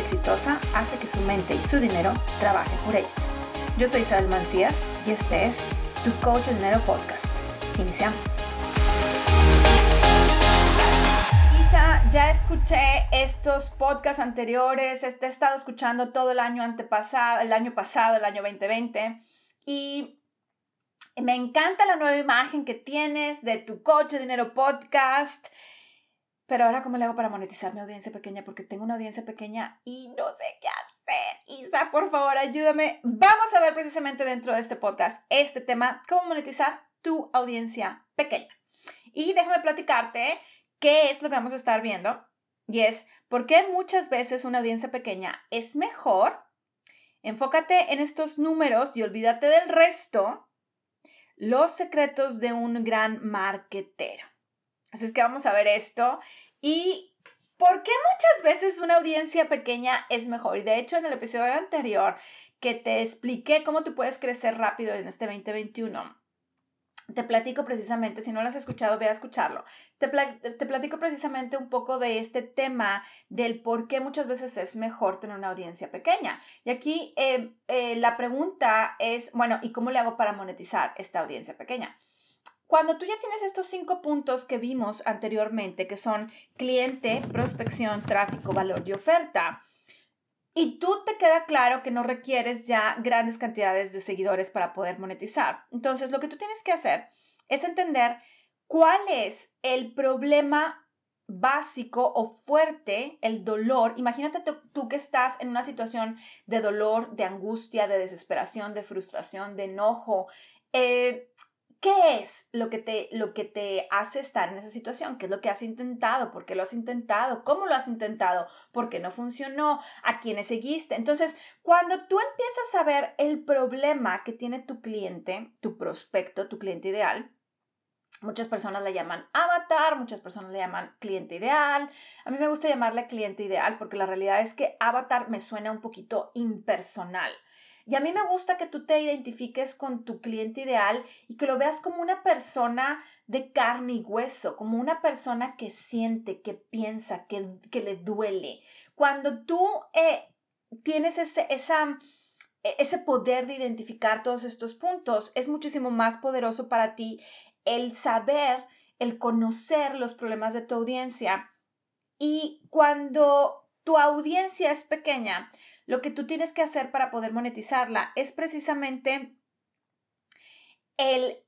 exitosa hace que su mente y su dinero trabajen por ellos. Yo soy Isabel Mancías y este es Tu Coach Dinero Podcast. Iniciamos. Isa, ya escuché estos podcasts anteriores, he estado escuchando todo el año antepasado, el año pasado, el año 2020 y me encanta la nueva imagen que tienes de tu Coach Dinero Podcast. Pero ahora, ¿cómo le hago para monetizar mi audiencia pequeña? Porque tengo una audiencia pequeña y no sé qué hacer. Isa, por favor, ayúdame. Vamos a ver precisamente dentro de este podcast este tema, cómo monetizar tu audiencia pequeña. Y déjame platicarte qué es lo que vamos a estar viendo. Y es por qué muchas veces una audiencia pequeña es mejor. Enfócate en estos números y olvídate del resto. Los secretos de un gran marketero. Así es que vamos a ver esto. ¿Y por qué muchas veces una audiencia pequeña es mejor? Y de hecho, en el episodio anterior que te expliqué cómo tú puedes crecer rápido en este 2021, te platico precisamente, si no lo has escuchado, ve a escucharlo. Te, te, platico precisamente un poco de este tema del por qué muchas veces es mejor tener una audiencia pequeña. Y aquí eh, eh, la pregunta es, bueno, ¿y cómo le hago para monetizar esta audiencia pequeña? Cuando tú ya tienes estos cinco puntos que vimos anteriormente, que son cliente, prospección, tráfico, valor y oferta, y tú te queda claro que no requieres ya grandes cantidades de seguidores para poder monetizar. Entonces, lo que tú tienes que hacer es entender cuál es el problema básico o fuerte, el dolor. Imagínate tú, que estás en una situación de dolor, de angustia, de desesperación, de frustración, de enojo. Eh, ¿Qué es lo que, te, lo que te hace estar en esa situación? ¿Qué es lo que has intentado? ¿Por qué lo has intentado? ¿Cómo lo has intentado? ¿Por qué no funcionó? ¿A quiénes seguiste? Entonces, cuando tú empiezas a ver el problema que tiene tu cliente, tu prospecto, tu cliente ideal, Muchas personas le llaman avatar, muchas personas le llaman cliente ideal. A mí me gusta llamarle cliente ideal porque la realidad es que avatar me suena un poquito impersonal. Y a mí me gusta que tú te identifiques con tu cliente ideal y que lo veas como una persona de carne y hueso, como una persona que siente, que piensa, que, le duele. Cuando tú eh, tienes ese, esa, e, ese poder de identificar todos estos puntos, es muchísimo más poderoso para ti el saber, el conocer los problemas de tu audiencia. Y cuando tu audiencia es pequeña, lo que tú tienes que hacer para poder monetizarla es precisamente el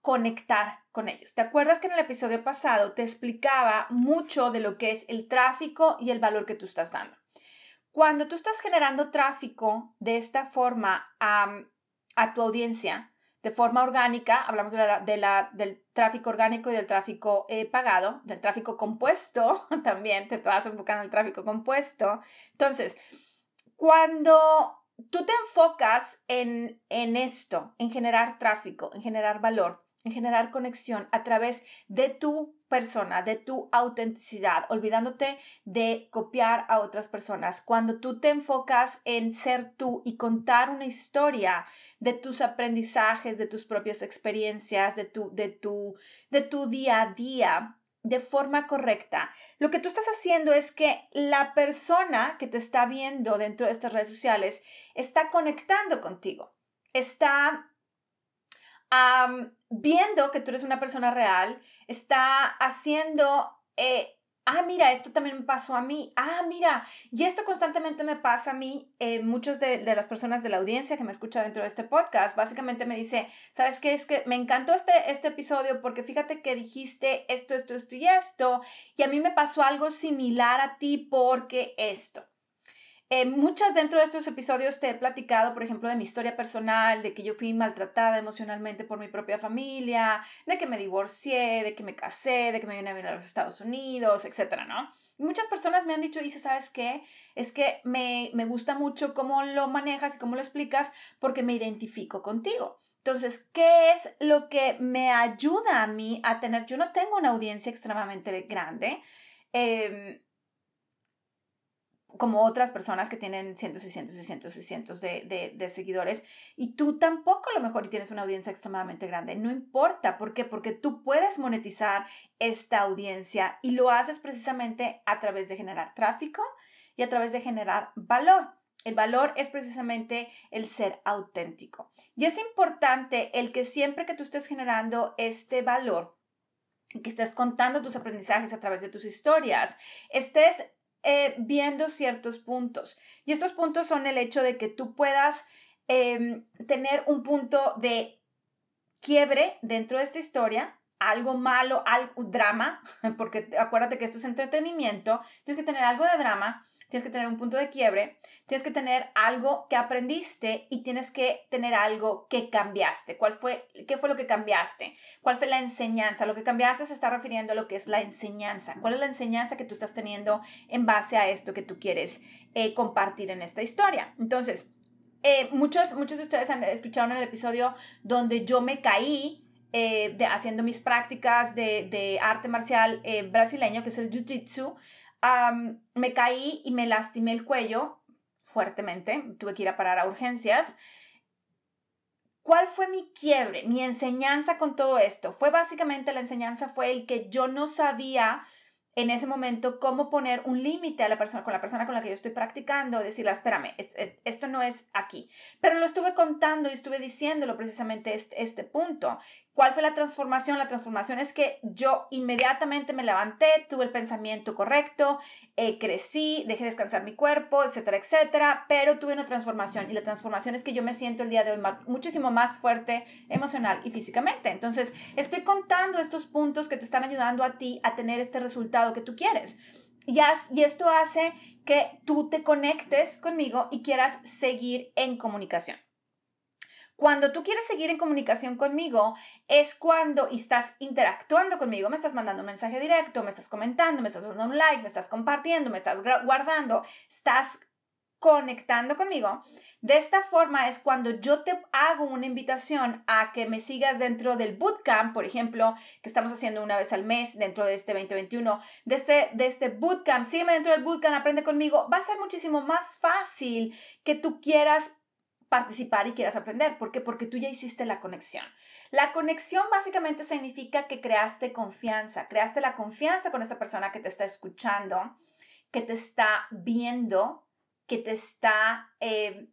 conectar con ellos. ¿Te acuerdas que en el episodio pasado te explicaba mucho de lo que es el tráfico y el valor que tú estás dando? Cuando tú estás generando tráfico de esta forma a, tu audiencia, de forma orgánica, hablamos de la, del tráfico orgánico y del tráfico eh, pagado, del tráfico compuesto también, te vas a enfocar en el tráfico compuesto. Entonces, cuando tú te enfocas en, en esto, en generar tráfico, en generar valor, en generar conexión a través de tu persona, de tu autenticidad, olvidándote de copiar a otras personas. Cuando tú te enfocas en ser tú y contar una historia de tus aprendizajes, de tus propias experiencias, de tu, de tu, de tu día a día, de forma correcta, lo que tú estás haciendo es que la persona que te está viendo dentro de estas redes sociales está conectando contigo, está viendo que tú eres una persona real, está haciendo eh, ah, mira, esto también me pasó a mí, ah, mira, y esto constantemente me pasa a mí, eh, muchos de, las personas de la audiencia que me escucha dentro de este podcast, básicamente me dice, ¿sabes qué? Es que me encantó este, este episodio porque fíjate que dijiste esto, esto, esto y esto, y a mí me pasó algo similar a ti porque esto. Eh, muchas dentro de estos episodios te he platicado, por ejemplo, de mi historia personal, de que yo fui maltratada emocionalmente por mi propia familia, de que me divorcié, de que me casé, de que me vine a vivir a los Estados Unidos, etcétera, ¿no? Muchas personas me han dicho, dice, ¿sabes qué? Es que me, me gusta mucho cómo lo manejas y cómo lo explicas porque me identifico contigo. Entonces, ¿qué es lo que me ayuda a mí a tener? Yo no tengo una audiencia extremadamente grande. Eh, como otras personas que tienen cientos y cientos y cientos y cientos de, seguidores y tú tampoco a lo mejor tienes una audiencia extremadamente grande. No importa, ¿por qué? Porque tú puedes monetizar esta audiencia y lo haces precisamente a través de generar tráfico y a través de generar valor. El valor es precisamente el ser auténtico. Y es importante el que siempre que tú estés generando este valor, que estés contando tus aprendizajes a través de tus historias, estés eh, viendo ciertos puntos. Y estos puntos son el hecho de que tú puedas em, tener un punto de quiebre dentro de esta historia, algo malo, algo drama, porque acuérdate que esto es entretenimiento, tienes que tener algo de drama, tienes que tener un punto de quiebre, tienes que tener algo que aprendiste y tienes que tener algo que cambiaste. ¿Cuál fue, ¿Qué fue lo que cambiaste? ¿Cuál fue la enseñanza? Lo que cambiaste se está refiriendo a lo que es la enseñanza. ¿Cuál es la enseñanza que tú estás teniendo en base a esto que tú quieres eh, compartir en esta historia? Entonces, eh, muchos, muchos de ustedes han escuchado en el episodio donde yo me caí eh, de, haciendo mis prácticas de, de arte marcial brasileño, que es el Jiu-Jitsu me caí y me lastimé el cuello fuertemente, tuve que ir a parar a urgencias. ¿Cuál fue mi quiebre, mi enseñanza con todo esto? Fue básicamente la enseñanza fue el que yo no sabía en ese momento cómo poner un límite a la persona con la persona con la que yo estoy practicando, decirle, espérame, esto no es aquí. Pero lo estuve contando y estuve diciéndolo precisamente este, este punto. ¿Cuál fue la transformación? La transformación es que yo inmediatamente me levanté, tuve el pensamiento correcto, eh, crecí, dejé descansar mi cuerpo, etcétera, etcétera, pero tuve una transformación y la transformación es que yo me siento el día de hoy muchísimo más fuerte emocional y físicamente. Entonces, estoy contando estos puntos que te están ayudando a ti a tener este resultado que tú quieres. Y, y esto hace que tú te conectes conmigo y quieras seguir en comunicación. Cuando tú quieres seguir en comunicación conmigo, es cuando estás interactuando conmigo, me estás mandando un mensaje directo, me estás comentando, me estás dando un like, me estás compartiendo, me estás guardando, estás conectando conmigo. De esta forma es cuando yo te hago una invitación a que me sigas dentro del bootcamp, por ejemplo, que estamos haciendo una vez al mes dentro de este 2021, de este, de este bootcamp, sígueme dentro del bootcamp, aprende conmigo, va a ser muchísimo más fácil que tú quieras participar y quieras aprender. ¿Por qué? Porque tú ya hiciste la conexión. La conexión básicamente significa que creaste confianza, creaste la confianza con esta persona que te está escuchando, que te está viendo, que te está eh,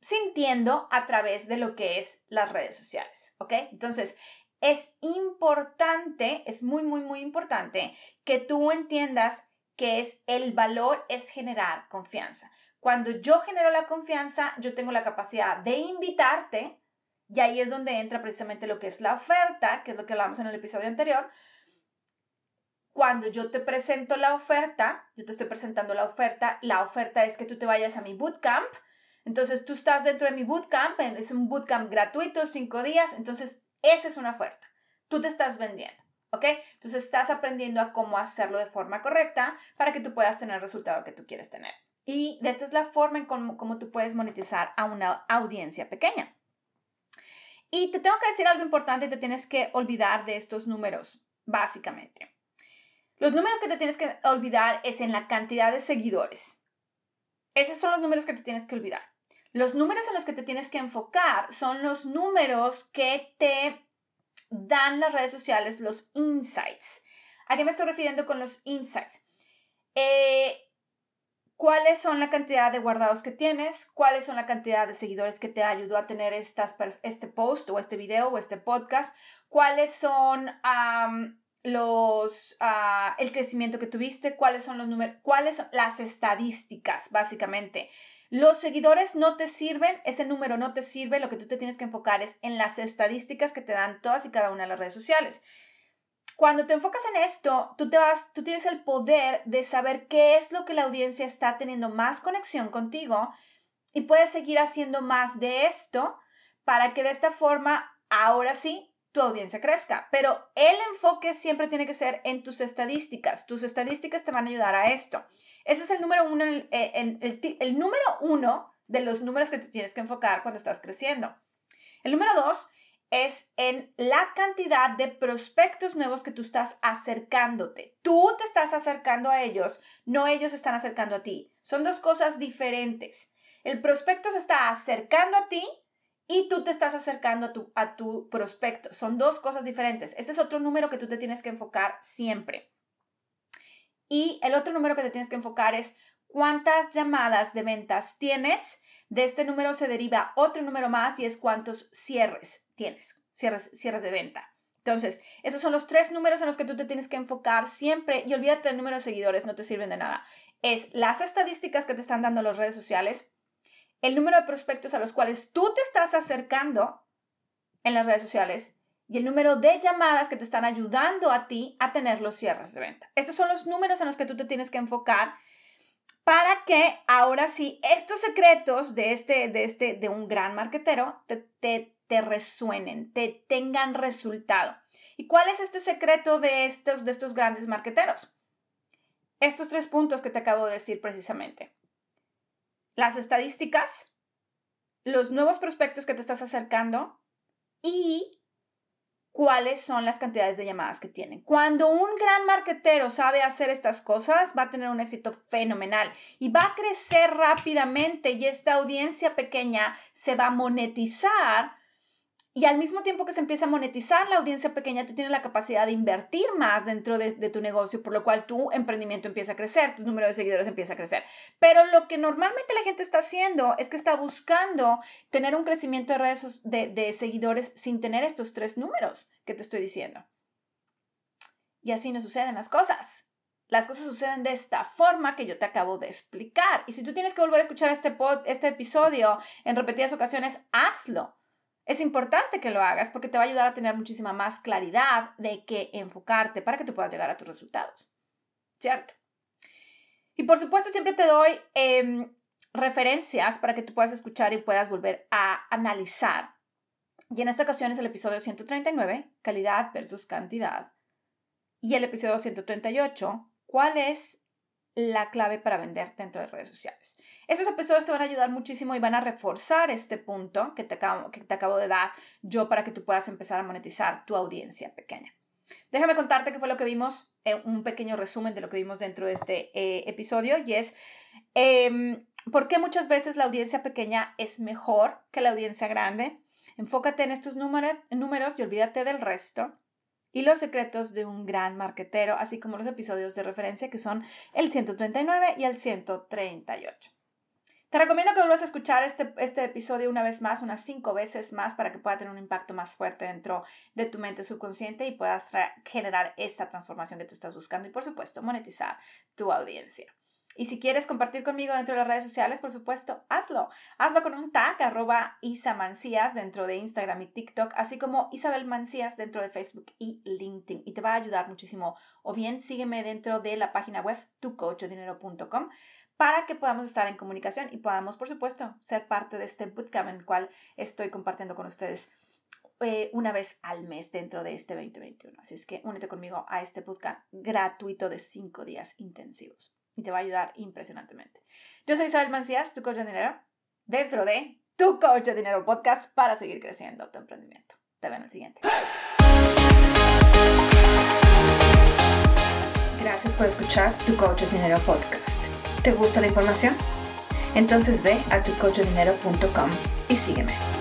sintiendo a través de lo que es las redes sociales. ¿Ok? Entonces, es importante, es muy, muy, muy importante que tú entiendas que es el valor es generar confianza. Cuando yo genero la confianza, yo tengo la capacidad de invitarte y ahí es donde entra precisamente lo que es la oferta, que es lo que hablamos en el episodio anterior. Cuando yo te presento la oferta, yo te estoy presentando la oferta, la oferta es que tú te vayas a mi bootcamp. Entonces tú estás dentro de mi bootcamp, es un bootcamp gratuito, cinco días, entonces esa es una oferta. Tú te estás vendiendo. ¿ok? Entonces estás aprendiendo a cómo hacerlo de forma correcta para que tú puedas tener el resultado que tú quieres tener. Y esta es la forma en cómo, tú puedes monetizar a una audiencia pequeña. Y te tengo que decir algo importante, te tienes que olvidar de estos números, básicamente. Los números que te tienes que olvidar es en la cantidad de seguidores. Esos son los números que te tienes que olvidar. Los números en los que te tienes que enfocar son los números que te dan las redes sociales, los insights. ¿A qué me estoy refiriendo con los insights? Eh, cuáles son la cantidad de guardados que tienes, cuáles son la cantidad de seguidores que te ayudó a tener estas, este post o este video o este podcast, cuáles son los, ah, el crecimiento que tuviste, cuáles son los números, cuáles son las estadísticas, básicamente. Los seguidores no te sirven, ese número no te sirve, lo que tú te tienes que enfocar es en las estadísticas que te dan todas y cada una de las redes sociales. Cuando te enfocas en esto, tú, te vas, tú tienes el poder de saber qué es lo que la audiencia está teniendo más conexión contigo y puedes seguir haciendo más de esto para que de esta forma, ahora sí, tu audiencia crezca. Pero el enfoque siempre tiene que ser en tus estadísticas. Tus estadísticas te van a ayudar a esto. Ese es el número uno, el, el, el número uno de los números que te tienes que enfocar cuando estás creciendo. El número dos es en la cantidad de prospectos nuevos que tú estás acercándote. Tú te estás acercando a ellos, no ellos están acercando a ti. Son dos cosas diferentes. El prospecto se está acercando a ti y tú te estás acercando a tu, a tu prospecto. Son dos cosas diferentes. Este es otro número que tú te tienes que enfocar siempre. Y el otro número que te tienes que enfocar es cuántas llamadas de ventas tienes. De este número se deriva otro número más y es cuántos cierres tienes, cierres, cierres de venta. Entonces, esos son los tres números en los que tú te tienes que enfocar siempre y olvídate del número de seguidores, no te sirven de nada. Es las estadísticas que te están dando las redes sociales, el número de prospectos a los cuales tú te estás acercando en las redes sociales y el número de llamadas que te están ayudando a ti a tener los cierres de venta. Estos son los números en los que tú te tienes que enfocar para que ahora sí estos secretos de este de este de un gran marketero te, te te resuenen, te tengan resultado. ¿Y cuál es este secreto de estos, de estos grandes marqueteros? Estos tres puntos que te acabo de decir precisamente. Las estadísticas, los nuevos prospectos que te estás acercando y cuáles son las cantidades de llamadas que tienen. Cuando un gran marquetero sabe hacer estas cosas, va a tener un éxito fenomenal y va a crecer rápidamente y esta audiencia pequeña se va a monetizar y al mismo tiempo que se empieza a monetizar la audiencia pequeña, tú tienes la capacidad de invertir más dentro de, tu negocio, por lo cual tu emprendimiento empieza a crecer, tu número de seguidores empieza a crecer. Pero lo que normalmente la gente está haciendo es que está buscando tener un crecimiento de redes de, seguidores sin tener estos tres números que te estoy diciendo. Y así no suceden las cosas. Las cosas suceden de esta forma que yo te acabo de explicar. Y si tú tienes que volver a escuchar este, pod, este episodio en repetidas ocasiones, hazlo es importante que lo hagas porque te va a ayudar a tener muchísima más claridad de qué enfocarte para que tú puedas llegar a tus resultados. ¿Cierto? Y por supuesto siempre te doy em, referencias para que tú puedas escuchar y puedas volver a analizar. Y en esta ocasión es el episodio 139, calidad versus cantidad. Y el episodio 138, ¿cuál es la clave para vender dentro de redes sociales. Esos episodios te van a ayudar muchísimo y van a reforzar este punto que te acabo, que te acabo de dar yo para que tú puedas empezar a monetizar tu audiencia pequeña. Déjame contarte qué fue lo que vimos, en un pequeño resumen de lo que vimos dentro de este eh, episodio y es eh, por qué muchas veces la audiencia pequeña es mejor que la audiencia grande. Enfócate en estos números, números y olvídate del resto y los secretos de un gran marquetero, así como los episodios de referencia que son el 139 y el 138. Te recomiendo que vuelvas a escuchar este, este episodio una vez más, unas cinco veces más, para que pueda tener un impacto más fuerte dentro de tu mente subconsciente y puedas generar esta transformación que tú estás buscando y, por supuesto, monetizar tu audiencia. Y si quieres compartir conmigo dentro de las redes sociales, por supuesto, hazlo. Hazlo con un tag arroba Isa dentro de Instagram y TikTok, así como Isabel Mancías dentro de Facebook y LinkedIn. Y te va a ayudar muchísimo. O bien sígueme dentro de la página web tucoachdinero.com para que podamos estar en comunicación y podamos, por supuesto, ser parte de este bootcamp en el cual estoy compartiendo con ustedes eh, una vez al mes dentro de este 2021. Así es que únete conmigo a este bootcamp gratuito de cinco días intensivos y te va a ayudar impresionantemente. Yo soy Isabel Mancías, tu coach de dinero, dentro de Tu Coach de Dinero Podcast para seguir creciendo tu emprendimiento. Te veo en el siguiente. Gracias por escuchar Tu Coach de Dinero Podcast. ¿Te gusta la información? Entonces ve a tucoachdinero.com y sígueme.